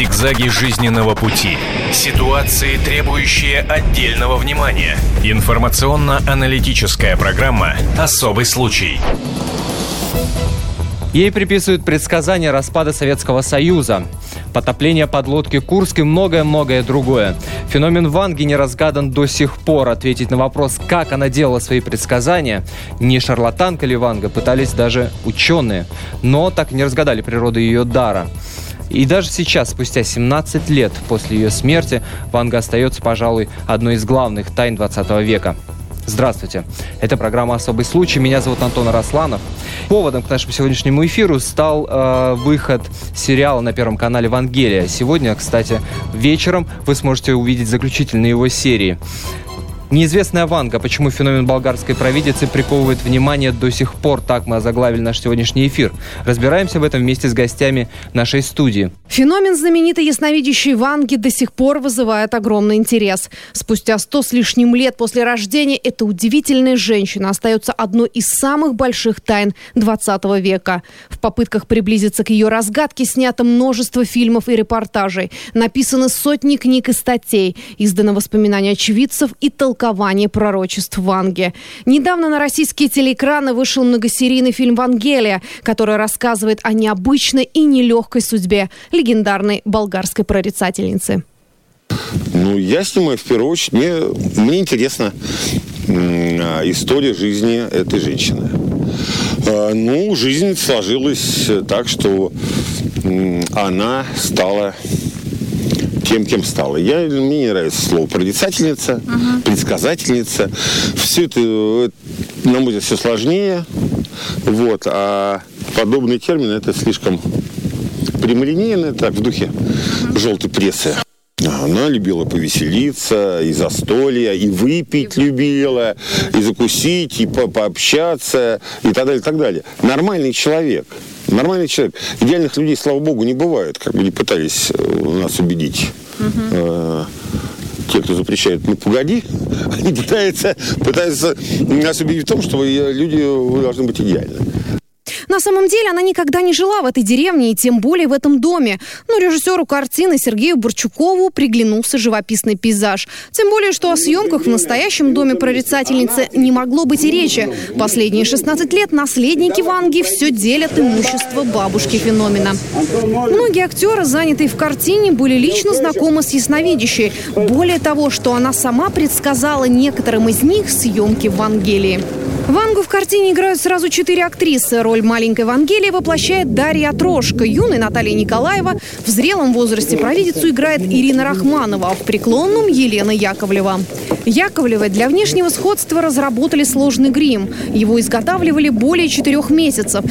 Зигзаги жизненного пути. Ситуации, требующие отдельного внимания. Информационно-аналитическая программа «Особый случай». Ей приписывают предсказания распада Советского Союза, потопление подлодки Курск и многое-многое другое. Феномен Ванги не разгадан до сих пор. Ответить на вопрос, как она делала свои предсказания, не шарлатанка ли Ванга, пытались даже ученые. Но так не разгадали природу ее дара. И даже сейчас, спустя 17 лет после ее смерти, Ванга остается, пожалуй, одной из главных тайн 20 века. Здравствуйте. Это программа «Особый случай». Меня зовут Антон Арасланов. Поводом к нашему сегодняшнему эфиру стал э, выход сериала на Первом канале «Вангелия». Сегодня, кстати, вечером вы сможете увидеть заключительные его серии. Неизвестная Ванга. Почему феномен болгарской провидицы приковывает внимание до сих пор? Так мы озаглавили наш сегодняшний эфир. Разбираемся в этом вместе с гостями нашей студии. Феномен знаменитой ясновидящей Ванги до сих пор вызывает огромный интерес. Спустя сто с лишним лет после рождения эта удивительная женщина остается одной из самых больших тайн 20 века. В попытках приблизиться к ее разгадке снято множество фильмов и репортажей. Написаны сотни книг и статей. Издано воспоминания очевидцев и толкования толкование пророчеств Ванге. Недавно на российские телеэкраны вышел многосерийный фильм «Вангелия», который рассказывает о необычной и нелегкой судьбе легендарной болгарской прорицательницы. Ну, я снимаю в первую очередь. Мне, мне интересна история жизни этой женщины. А, ну, жизнь сложилась так, что она стала тем, кем стала. Я, мне не нравится слово прорицательница, uh-huh. предсказательница. Все это, на мой взгляд, все сложнее. Вот. А подобный термин это слишком прямолинейно, так, в духе uh-huh. желтой прессы. Она любила повеселиться, и застолья, и выпить любила, и закусить, и по пообщаться, и так далее, и так далее. Нормальный человек. Нормальный человек. Идеальных людей, слава богу, не бывает, как бы не пытались э, нас убедить. Угу. те, кто запрещает, ну погоди, они пытаются, пытаются нас убедить в том, что люди должны быть идеальны. На самом деле она никогда не жила в этой деревне и тем более в этом доме. Но режиссеру картины Сергею Борчукову приглянулся живописный пейзаж. Тем более, что о съемках в настоящем доме прорицательницы не могло быть и речи. Последние 16 лет наследники Ванги все делят имущество бабушки феномена. Многие актеры, занятые в картине, были лично знакомы с ясновидящей. Более того, что она сама предсказала некоторым из них съемки в Вангелии. Вангу в картине играют сразу четыре актрисы. Роль маленькой Вангелии воплощает Дарья Трошка. Юной Наталья Николаева. В зрелом возрасте провидицу играет Ирина Рахманова, а в преклонном Елена Яковлева. Яковлевой для внешнего сходства разработали сложный грим. Его изготавливали более четырех месяцев.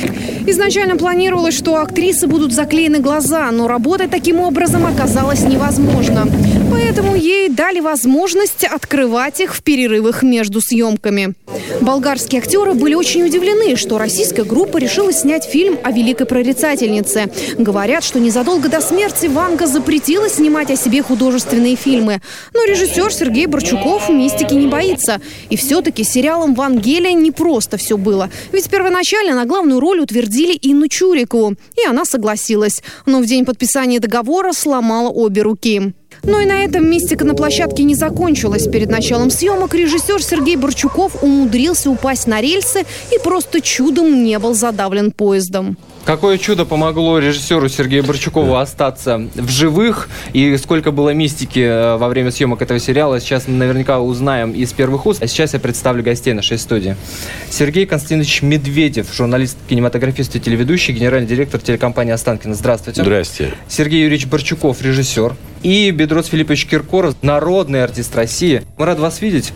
Изначально планировалось, что актрисы будут заклеены глаза, но работать таким образом оказалось невозможно. Поэтому ей дали возможность открывать их в перерывах между съемками. Болгарские актеры были очень удивлены, что российская группа решила снять фильм о великой прорицательнице. Говорят, что незадолго до смерти Ванга запретила снимать о себе художественные фильмы. Но режиссер Сергей Борчуков мистики не боится. И все-таки сериалом «Вангелия» не просто все было. Ведь первоначально на главную роль утвердили Инну Чурикову. И она согласилась. Но в день подписания договора сломала обе руки. Но и на этом мистика на площадке не закончилась. Перед началом съемок режиссер Сергей Борчуков умудрился упасть на рельсы и просто чудом не был задавлен поездом. Какое чудо помогло режиссеру Сергею Борчукову остаться в живых? И сколько было мистики э, во время съемок этого сериала, сейчас мы наверняка узнаем из первых уст. А сейчас я представлю гостей нашей студии. Сергей Константинович Медведев, журналист, кинематографист и телеведущий, генеральный директор телекомпании «Останкино». Здравствуйте. Здрасте. Сергей Юрьевич Борчуков, режиссер. И Бедрос Филиппович Киркоров, народный артист России. Мы рады вас видеть.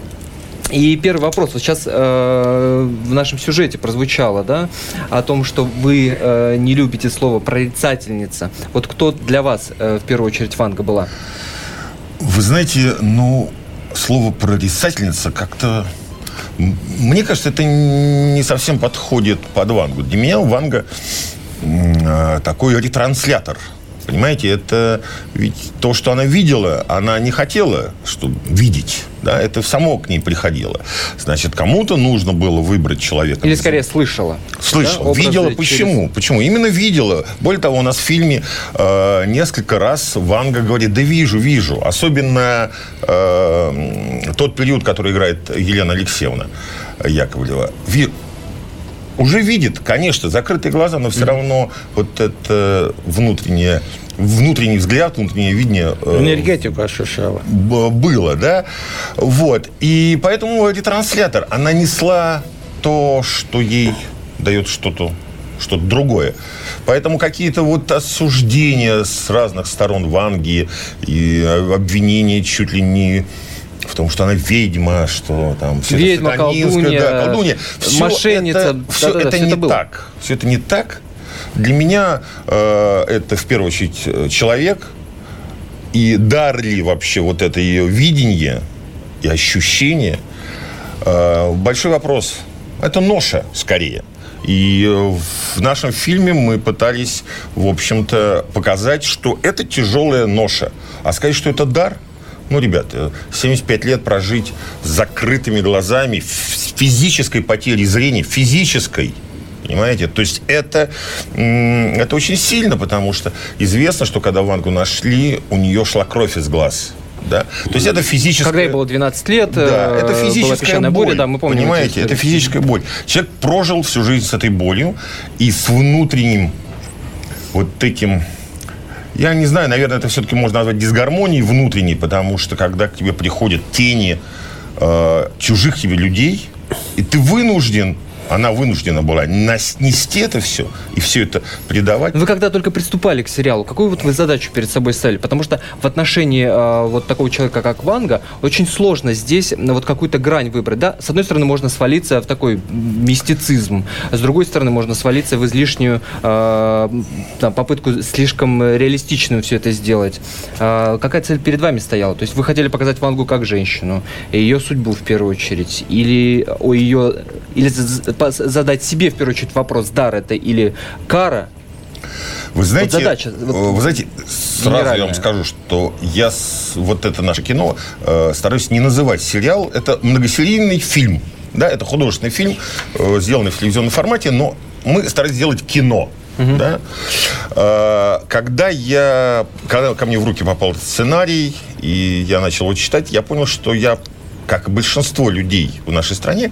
И первый вопрос. Вот сейчас э, в нашем сюжете прозвучало, да, о том, что вы э, не любите слово прорицательница. Вот кто для вас э, в первую очередь Ванга была? Вы знаете, ну, слово прорицательница как-то... Мне кажется, это не совсем подходит под Вангу. Для меня Ванга э, такой ретранслятор Понимаете, это ведь то, что она видела, она не хотела чтобы видеть. Да, это само к ней приходило. Значит, кому-то нужно было выбрать человека. Или скорее слышала. Слышала. Да, видела. Почему? Через... Почему? Именно видела. Более того, у нас в фильме э, несколько раз Ванга говорит, да вижу, вижу. Особенно э, тот период, который играет Елена Алексеевна Яковлева. Уже видит, конечно, закрытые глаза, но все равно вот это внутреннее внутренний взгляд, внутреннее видение... Э, Энергетику ощущала. Было, да? Вот. И поэтому ретранслятор, она несла то, что ей дает что-то что-то другое. Поэтому какие-то вот осуждения с разных сторон Ванги и обвинения чуть ли не в том, что она ведьма, что там все ведьма, это колдунья, да, колдунья. Все мошенница. Это, все да, это все не это так. Все это не так. Для меня э, это в первую очередь э, человек и дар ли вообще вот это ее видение и ощущение. Э, большой вопрос. Это ноша скорее. И э, в нашем фильме мы пытались, в общем-то, показать, что это тяжелая ноша. А сказать, что это дар – ну, ребята, 75 лет прожить с закрытыми глазами, с физической потерей зрения, физической, Понимаете? То есть это, это очень сильно, потому что известно, что когда Вангу нашли, у нее шла кровь из глаз. Да? То есть это физическая... Когда ей было 12 лет, да, это э, физическая была боль, да, мы помним. Понимаете, это физическая боль. Человек прожил всю жизнь с этой болью и с внутренним вот этим я не знаю, наверное, это все-таки можно назвать дисгармонией внутренней, потому что когда к тебе приходят тени э, чужих тебе людей, и ты вынужден она вынуждена была нести это все и все это придавать. Вы когда только приступали к сериалу, какую вот вы задачу перед собой ставили? Потому что в отношении э, вот такого человека, как Ванга, очень сложно здесь вот какую-то грань выбрать. Да? С одной стороны, можно свалиться в такой мистицизм, с другой стороны, можно свалиться в излишнюю э, там, попытку слишком реалистичную все это сделать. Э, какая цель перед вами стояла? То есть вы хотели показать Вангу как женщину, ее судьбу в первую очередь, или о ее или задать себе, в первую очередь, вопрос, дар это или кара, вы знаете, вот задача, вот, вы знаете, сразу я вам скажу, что я с, вот это наше кино э, стараюсь не называть сериал. Это многосерийный фильм. Да, это художественный фильм, э, сделанный в телевизионном формате, но мы старались сделать кино. Угу. Да? Э, когда я, когда ко мне в руки попал этот сценарий, и я начал его читать, я понял, что я, как и большинство людей в нашей стране,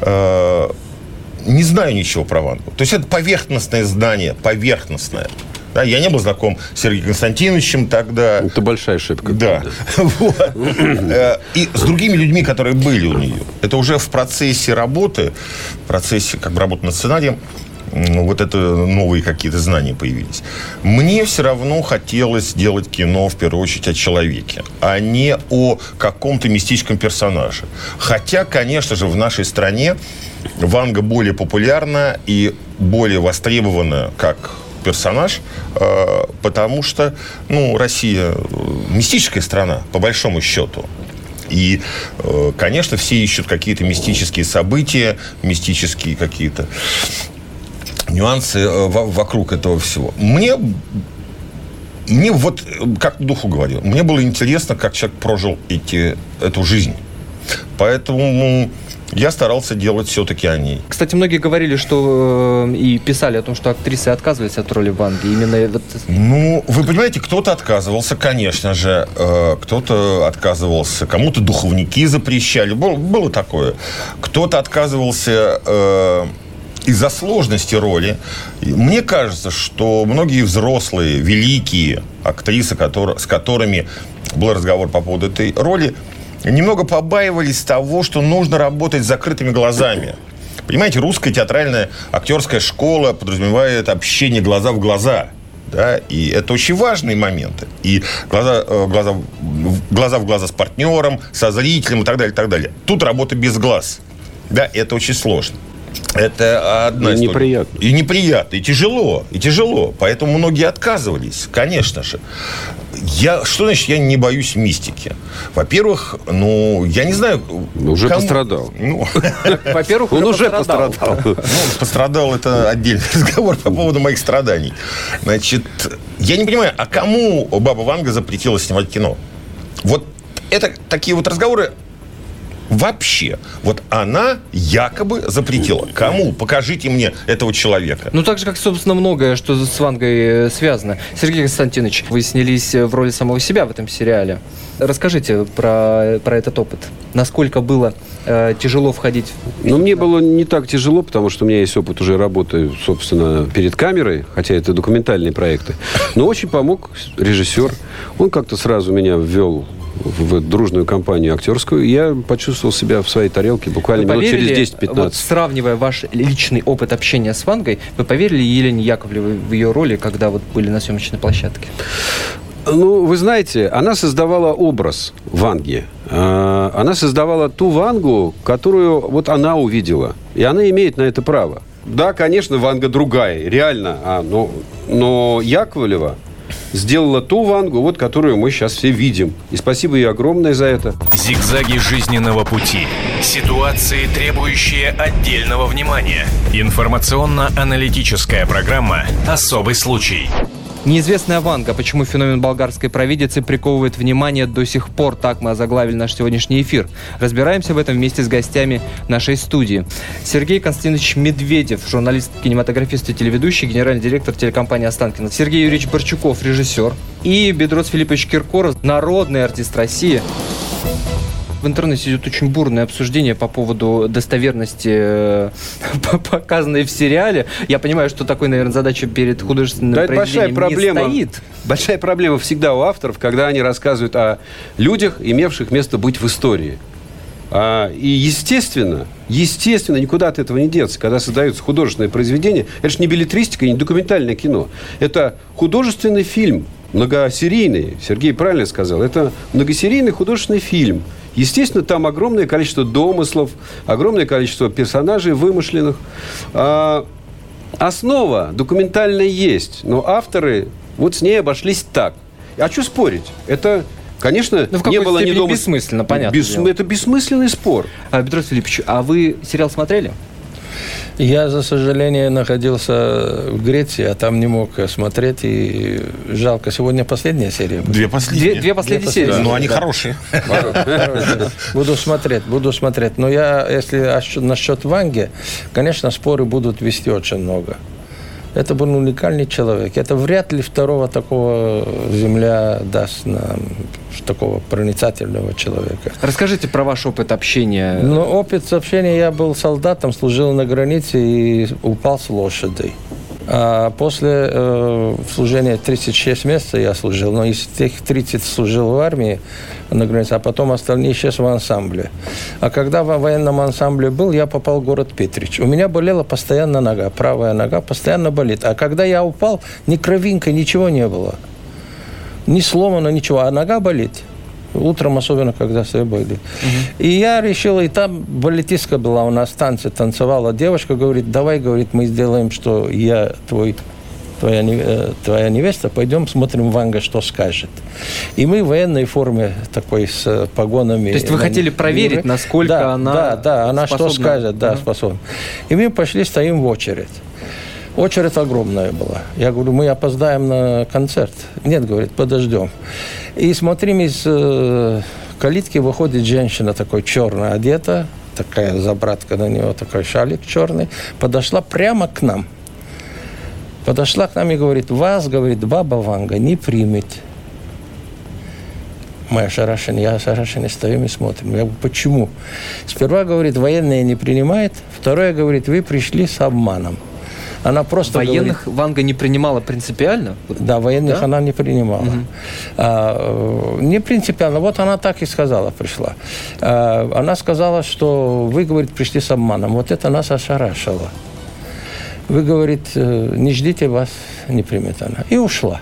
э, не знаю ничего про Вангу. То есть это поверхностное здание, поверхностное. Да, я не был знаком с Сергеем Константиновичем тогда. Это большая ошибка. Да. Э, и с другими людьми, которые были у нее. Это уже в процессе работы, в процессе как бы работы над сценарием, вот это новые какие-то знания появились. Мне все равно хотелось сделать кино, в первую очередь, о человеке, а не о каком-то мистическом персонаже. Хотя, конечно же, в нашей стране Ванга более популярна и более востребована как персонаж, э, потому что, ну, Россия э, мистическая страна, по большому счету. И, э, конечно, все ищут какие-то мистические события, мистические какие-то нюансы э, вокруг этого всего. Мне мне вот, как духу говорил, мне было интересно, как человек прожил эти, эту жизнь. Поэтому я старался делать все-таки о ней. Кстати, многие говорили, что э, и писали о том, что актрисы отказывались от роли Ванги. Именно вот... Ну, вы понимаете, кто-то отказывался, конечно же. Э, кто-то отказывался, кому-то духовники запрещали. Было, было такое. Кто-то отказывался... Из-за сложности роли, мне кажется, что многие взрослые, великие актрисы, которые, с которыми был разговор по поводу этой роли, немного побаивались того, что нужно работать с закрытыми глазами. Понимаете, русская театральная актерская школа подразумевает общение глаза в глаза. Да, и это очень важные моменты. И глаза, э, глаза, глаза в глаза с партнером, со зрителем и так далее, и так далее. Тут работа без глаз. Да, это очень сложно. Это одна И история. неприятно. И неприятно, и тяжело, и тяжело. Поэтому многие отказывались, конечно же. Я, что значит, я не боюсь мистики? Во-первых, ну, я не знаю... Уже пострадал. Ну, Во-первых, Он уже пострадал. ну, пострадал, это отдельный разговор по поводу моих страданий. Значит, я не понимаю, а кому Баба Ванга запретила снимать кино? Вот это такие вот разговоры вообще. Вот она якобы запретила. Кому? Покажите мне этого человека. Ну, так же, как, собственно, многое, что с Вангой э, связано. Сергей Константинович, вы снялись э, в роли самого себя в этом сериале. Расскажите про, про этот опыт. Насколько было э, тяжело входить в... Но мне было не так тяжело, потому что у меня есть опыт уже работы, собственно, перед камерой, хотя это документальные проекты. Но очень помог режиссер. Он как-то сразу меня ввел в дружную компанию актерскую. Я почувствовал себя в своей тарелке буквально Вы минут поверили, через 10-15. вот сравнивая ваш личный опыт общения с Вангой, вы поверили Елене Яковлевой в ее роли, когда вот были на съемочной площадке? Ну, вы знаете, она создавала образ Ванги. А, Она создавала ту Вангу, которую вот она увидела. И она имеет на это право. Да, конечно, Ванга другая, реально. А, но, но Яковлева сделала ту Вангу, вот, которую мы сейчас все видим. И спасибо ей огромное за это. Зигзаги жизненного пути. Ситуации, требующие отдельного внимания. Информационно-аналитическая программа «Особый случай». Неизвестная Ванга. Почему феномен болгарской провидицы приковывает внимание до сих пор? Так мы озаглавили наш сегодняшний эфир. Разбираемся в этом вместе с гостями нашей студии. Сергей Константинович Медведев, журналист, кинематографист и телеведущий, генеральный директор телекомпании «Останкино». Сергей Юрьевич Борчуков, режиссер. И Бедрос Филиппович Киркоров, народный артист России. В интернете идет очень бурное обсуждение по поводу достоверности э, показанной в сериале. Я понимаю, что такой, наверное, задача перед художественным Да, это большая проблема. не стоит. Большая проблема всегда у авторов, когда они рассказывают о людях, имевших место быть в истории. А, и естественно, естественно, никуда от этого не деться, когда создается художественное произведение. Это же не билетристика, не документальное кино. Это художественный фильм, многосерийный. Сергей правильно сказал. Это многосерийный художественный фильм. Естественно, там огромное количество домыслов, огромное количество персонажей вымышленных. А, основа документальная есть, но авторы вот с ней обошлись так. А что спорить? Это, конечно, Ну, в не было ни дома... бессмысленно, понятное Бес- дело. Это бессмысленный спор. А, Бедрос Филиппович, а вы сериал смотрели? Я, за сожаление, находился в Греции, а там не мог смотреть, и жалко. Сегодня последняя серия. будет. Две последние. Две, две последние Две серии. последние. Ну, они Да. хорошие. Буду смотреть, буду смотреть. Но я, если ощ- насчет Ванги, конечно, споры будут вести очень много. Это был уникальный человек. Это вряд ли второго такого земля даст нам, такого проницательного человека. Расскажите про ваш опыт общения. Но опыт общения, я был солдатом, служил на границе и упал с лошади. А после э, служения 36 месяцев я служил, но из тех 30 служил в армии на границе, а потом остальные сейчас в ансамбле. А когда в военном ансамбле был, я попал в город Петрич. У меня болела постоянно нога, правая нога постоянно болит. А когда я упал, ни кровинка, ничего не было. Не сломано, ничего, а нога болит. Утром, особенно, когда все были. И я решил, и там балетистка была у нас, танцы танцевала. Девушка говорит, давай, говорит, мы сделаем, что я твой твоя, э, твоя невеста, пойдем смотрим Ванга, что скажет. И мы в военной форме такой с э, погонами. То есть вы хотели проверить, насколько да, она Да, да, она что способна? скажет, да, Мгм. способна. И мы пошли, стоим в очередь. Очередь огромная была. Я говорю, мы опоздаем на концерт. Нет, говорит, подождем. И смотрим, из э, калитки выходит женщина такой черная одета, такая забратка на него, такой шалик черный, подошла прямо к нам. Подошла к нам и говорит, вас, говорит, баба Ванга не примет. Мы ошарашены, я ошарашенный, стоим и смотрим. Я говорю, почему? Сперва, говорит, военные не принимает. Второе, говорит, вы пришли с обманом. Она просто Военных Ванга не принимала принципиально? говорит, да, военных Да? она не принимала. А, э, не принципиально. Вот она так и сказала, пришла. А, она сказала, что вы, говорит, пришли с обманом. Вот это нас ошарашило. Вы, говорит, э, не ждите, вас не примет она. И ушла.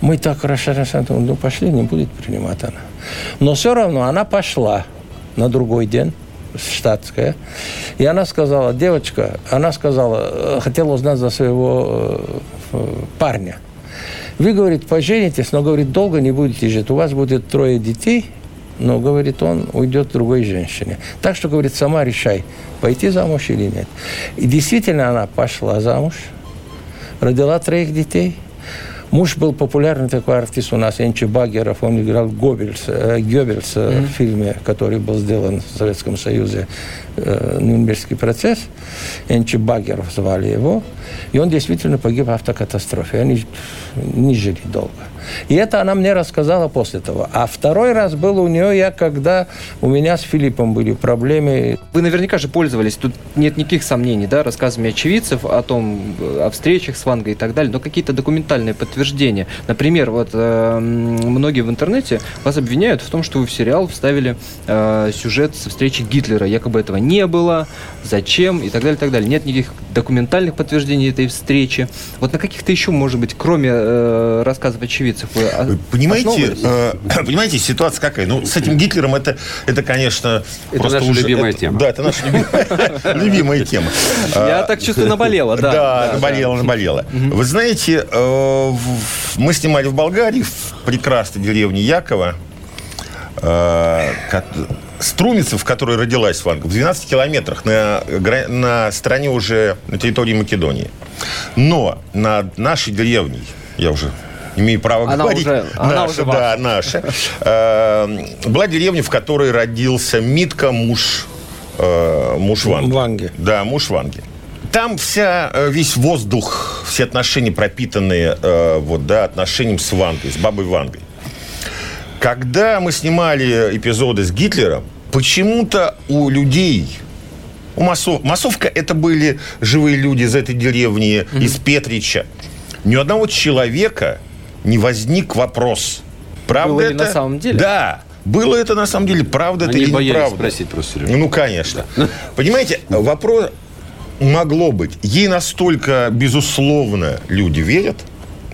Мы так расшарашены, ну пошли, не будет принимать она. Но все равно она пошла на другой день, штатская. И она сказала, девочка, она сказала, э, хотела узнать за своего э, парня. Вы, говорит, поженитесь, но, говорит, долго не будете жить. У вас будет трое детей, но, говорит, он уйдет другой женщине. Так что, говорит, сама решай, пойти замуж или нет. И действительно она пошла замуж, родила троих детей – Муж был популярный такой артист у нас, Энчи Багеров, он играл Гоббельса, э, Геббельса mm-hmm. в фильме, который был сделан в Советском Союзе, э, Нюрнбергский процесс. Энчи Багеров звали его. И он действительно погиб в автокатастрофе. Они не жили долго. И это она мне рассказала после того. А второй раз был у нее я, когда у меня с Филиппом были проблемы. Вы наверняка же пользовались, тут нет никаких сомнений, да, рассказами очевидцев о том, о встречах с Вангой и так далее, но какие-то документальные подтверждения. Например, вот э, многие в интернете вас обвиняют в том, что вы в сериал вставили э, сюжет со встречи Гитлера. Якобы этого не было, зачем и так далее, и так далее. Нет никаких документальных подтверждений этой встречи. Вот на каких-то еще, может быть, кроме э, рассказов очевидцев, вы, понимаете, э, понимаете, ситуация какая? Ну, с этим Гитлером это, это конечно, это просто наша уже, любимая это, тема. Да, это наша любимая тема. Я так чувствую, наболела, да. Да, наболела, наболела. Вы знаете, э, мы снимали в Болгарии, в прекрасной деревне Якова, э, Струмица, в которой родилась Ванга, в 12 километрах на, на стороне уже, на территории Македонии. Но над нашей деревней, я уже имею право она говорить, уже, наша, она уже да, наша, э, была деревня, в которой родился Митка, муж, э, муж Ванги. Ванги. Да, муж Ванги. Там вся, э, весь воздух, все отношения пропитанные э, вот, да, отношением с Вангой, с бабой Вангой. Когда мы снимали эпизоды с Гитлером, почему-то у людей, у массов, массовка это были живые люди из этой деревни, mm-hmm. из Петрича. Ни у одного человека не возник вопрос. Правда Было это? на самом деле? Да. Было это на самом деле, правда Они это или неправда? спросить просто, Сережа. Ну, конечно. Понимаете, вопрос могло быть. Ей настолько, безусловно, люди верят,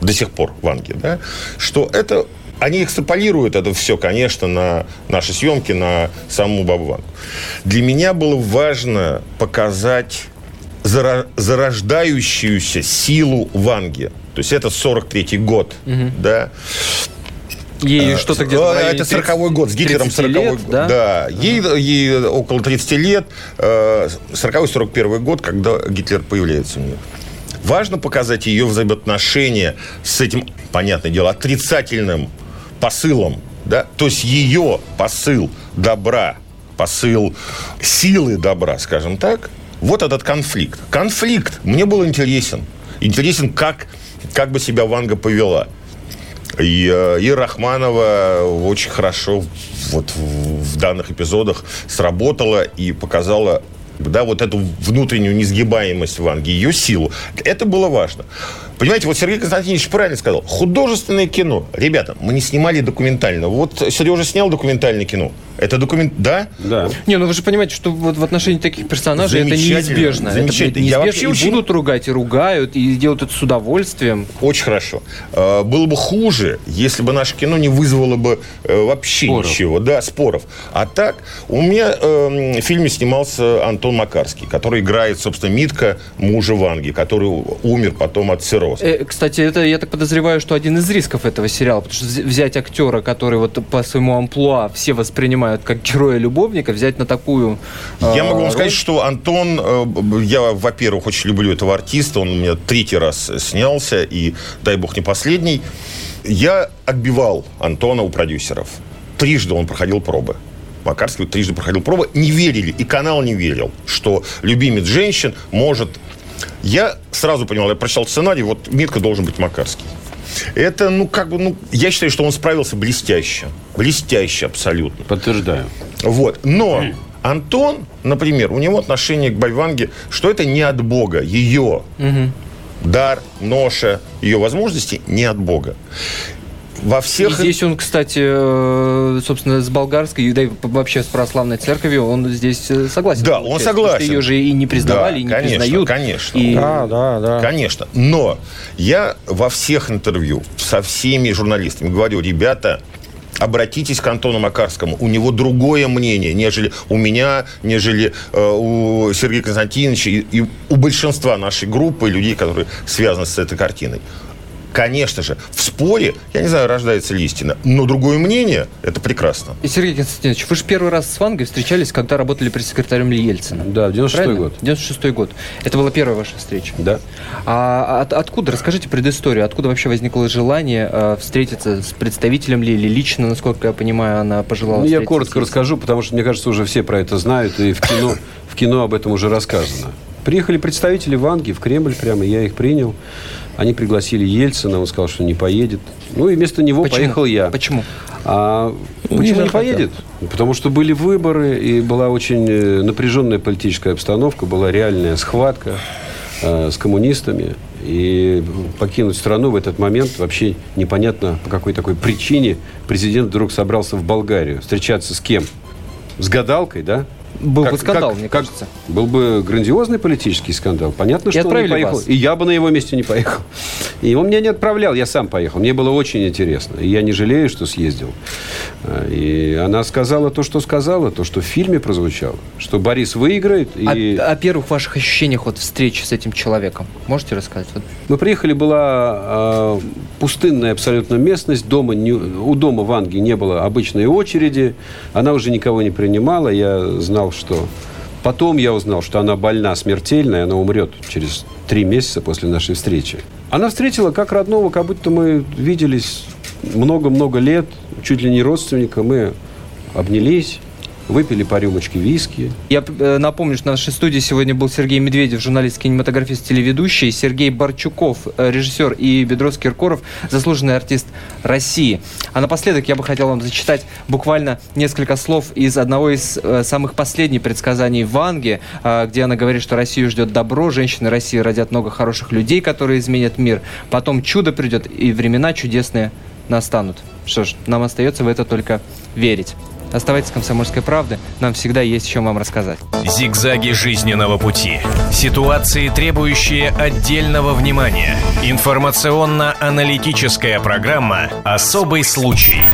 до сих пор в Анге, да, что это они экстраполируют это все, конечно, на наши съемки, на саму Бабу Вангу. Для меня было важно показать зарождающуюся силу Ванги. То есть это 43-й год, угу. да. Ей что-то где-то... Это 40-й год, с Гитлером 40-й год. Да? да. Ей, ей около 30 лет, 40-41 год, когда Гитлер появляется у нее. Важно показать ее взаимоотношения с этим, понятное дело, отрицательным посылом, да, то есть ее посыл добра, посыл силы добра, скажем так, вот этот конфликт. Конфликт мне был интересен. Интересен, как, как бы себя Ванга повела. И, э, и Рахманова очень хорошо вот в, в данных эпизодах сработала и показала да, вот эту внутреннюю несгибаемость Ванги, ее силу. Это было важно. Понимаете, вот Сергей Константинович правильно сказал. Художественное кино. Ребята, мы не снимали документально. Вот Сережа снял документальное кино. Это документ... Да? Да. Не, ну вы же понимаете, что вот в отношении таких персонажей это неизбежно. Замечательно. Это неизбежно. Я вообще и очень... будут ругать, и ругают, и делают это с удовольствием. Очень хорошо. А, было бы хуже, если бы наше кино не вызвало бы э, вообще споров. ничего. Да, споров. А так, у меня э, в фильме снимался Антон Макарский, который играет, собственно, Митка, мужа Ванги, который умер потом от цирроза. Э, кстати, это, я так подозреваю, что один из рисков этого сериала, потому что взять актера, который вот по своему амплуа все воспринимают как героя-любовника, взять на такую Я э, могу вам роль... сказать, что Антон, э, я, во-первых, очень люблю этого артиста, он у меня третий раз снялся, и, дай бог, не последний. Я отбивал Антона у продюсеров. Трижды он проходил пробы. Макарский трижды проходил пробы, не верили, и канал не верил, что любимец женщин может... Я сразу понимал, я прочитал сценарий, вот Митка должен быть Макарский. Это, ну, как бы, ну, я считаю, что он справился блестяще. Блестяще абсолютно. Подтверждаю. Вот. Но Антон, например, у него отношение к Байванге, что это не от Бога, ее угу. дар, ноша, ее возможности не от Бога во всех... И здесь он, кстати, э, собственно, с болгарской, да и вообще с православной церковью, он здесь э, согласен. Да, он согласен. Ее же и не признавали, да, и не конечно, признают. Конечно, и... Да, да, да. Конечно. Но я во всех интервью со всеми журналистами говорю, ребята, обратитесь к Антону Макарскому. У него другое мнение, нежели у меня, нежели э, у Сергея Константиновича и, и у большинства нашей группы людей, которые связаны с этой картиной конечно же, в споре, я не знаю, рождается ли истина, но другое мнение – это прекрасно. И, Сергей Константинович, вы же первый раз с Вангой встречались, когда работали пресс-секретарем Ельцина. Да, в 96 год. 96 год. Это была первая ваша встреча. Да. А от, откуда, расскажите предысторию, откуда вообще возникло желание э, встретиться с представителем ли, или лично, насколько я понимаю, она пожелала ну, Я коротко расскажу, потому что, мне кажется, уже все про это знают, и в кино, в кино об этом уже рассказано. Приехали представители Ванги в Кремль прямо, я их принял. Они пригласили Ельцина, он сказал, что не поедет. Ну и вместо него Почему? поехал я. Почему? А почему не, не поедет? Потому что были выборы, и была очень э, напряженная политическая обстановка, была реальная схватка э, с коммунистами. И покинуть страну в этот момент вообще непонятно, по какой такой причине президент вдруг собрался в Болгарию. Встречаться с кем? С гадалкой, да? Был как, бы скандал, как, мне как, кажется. Был бы грандиозный политический скандал. Понятно, и что он не поехал. Вас. И я бы на его месте не поехал. И он меня не отправлял, я сам поехал. Мне было очень интересно. И я не жалею, что съездил. А, и она сказала то, что сказала, то, что в фильме прозвучало. Что Борис выиграет. И... О, о первых ваших ощущениях от встречи с этим человеком можете рассказать? Мы приехали, была э, пустынная абсолютно местность. Дома не, у дома в Англии не было обычной очереди. Она уже никого не принимала. Я знал, что... Потом я узнал, что она больна смертельно, и она умрет через три месяца после нашей встречи. Она встретила как родного, как будто мы виделись много-много лет, чуть ли не родственника. Мы обнялись, выпили по рюмочке виски. Я э, напомню, что в нашей студии сегодня был Сергей Медведев, журналист, кинематографист, телеведущий, Сергей Барчуков, э, режиссер, и Бедрос Киркоров, заслуженный артист России. А напоследок я бы хотел вам зачитать буквально несколько слов из одного из э, самых последних предсказаний Ванги, где она говорит, что Россию ждет добро, женщины России родят много хороших людей, которые изменят мир, потом чудо придет, и времена чудесные настанут. Что ж, нам остается в это только верить. Оставайтесь с «Комсомольской правды». Нам всегда есть чем вам рассказать. Зигзаги жизненного пути. Ситуации, требующие отдельного внимания. Информационно-аналитическая программа «Особый случай».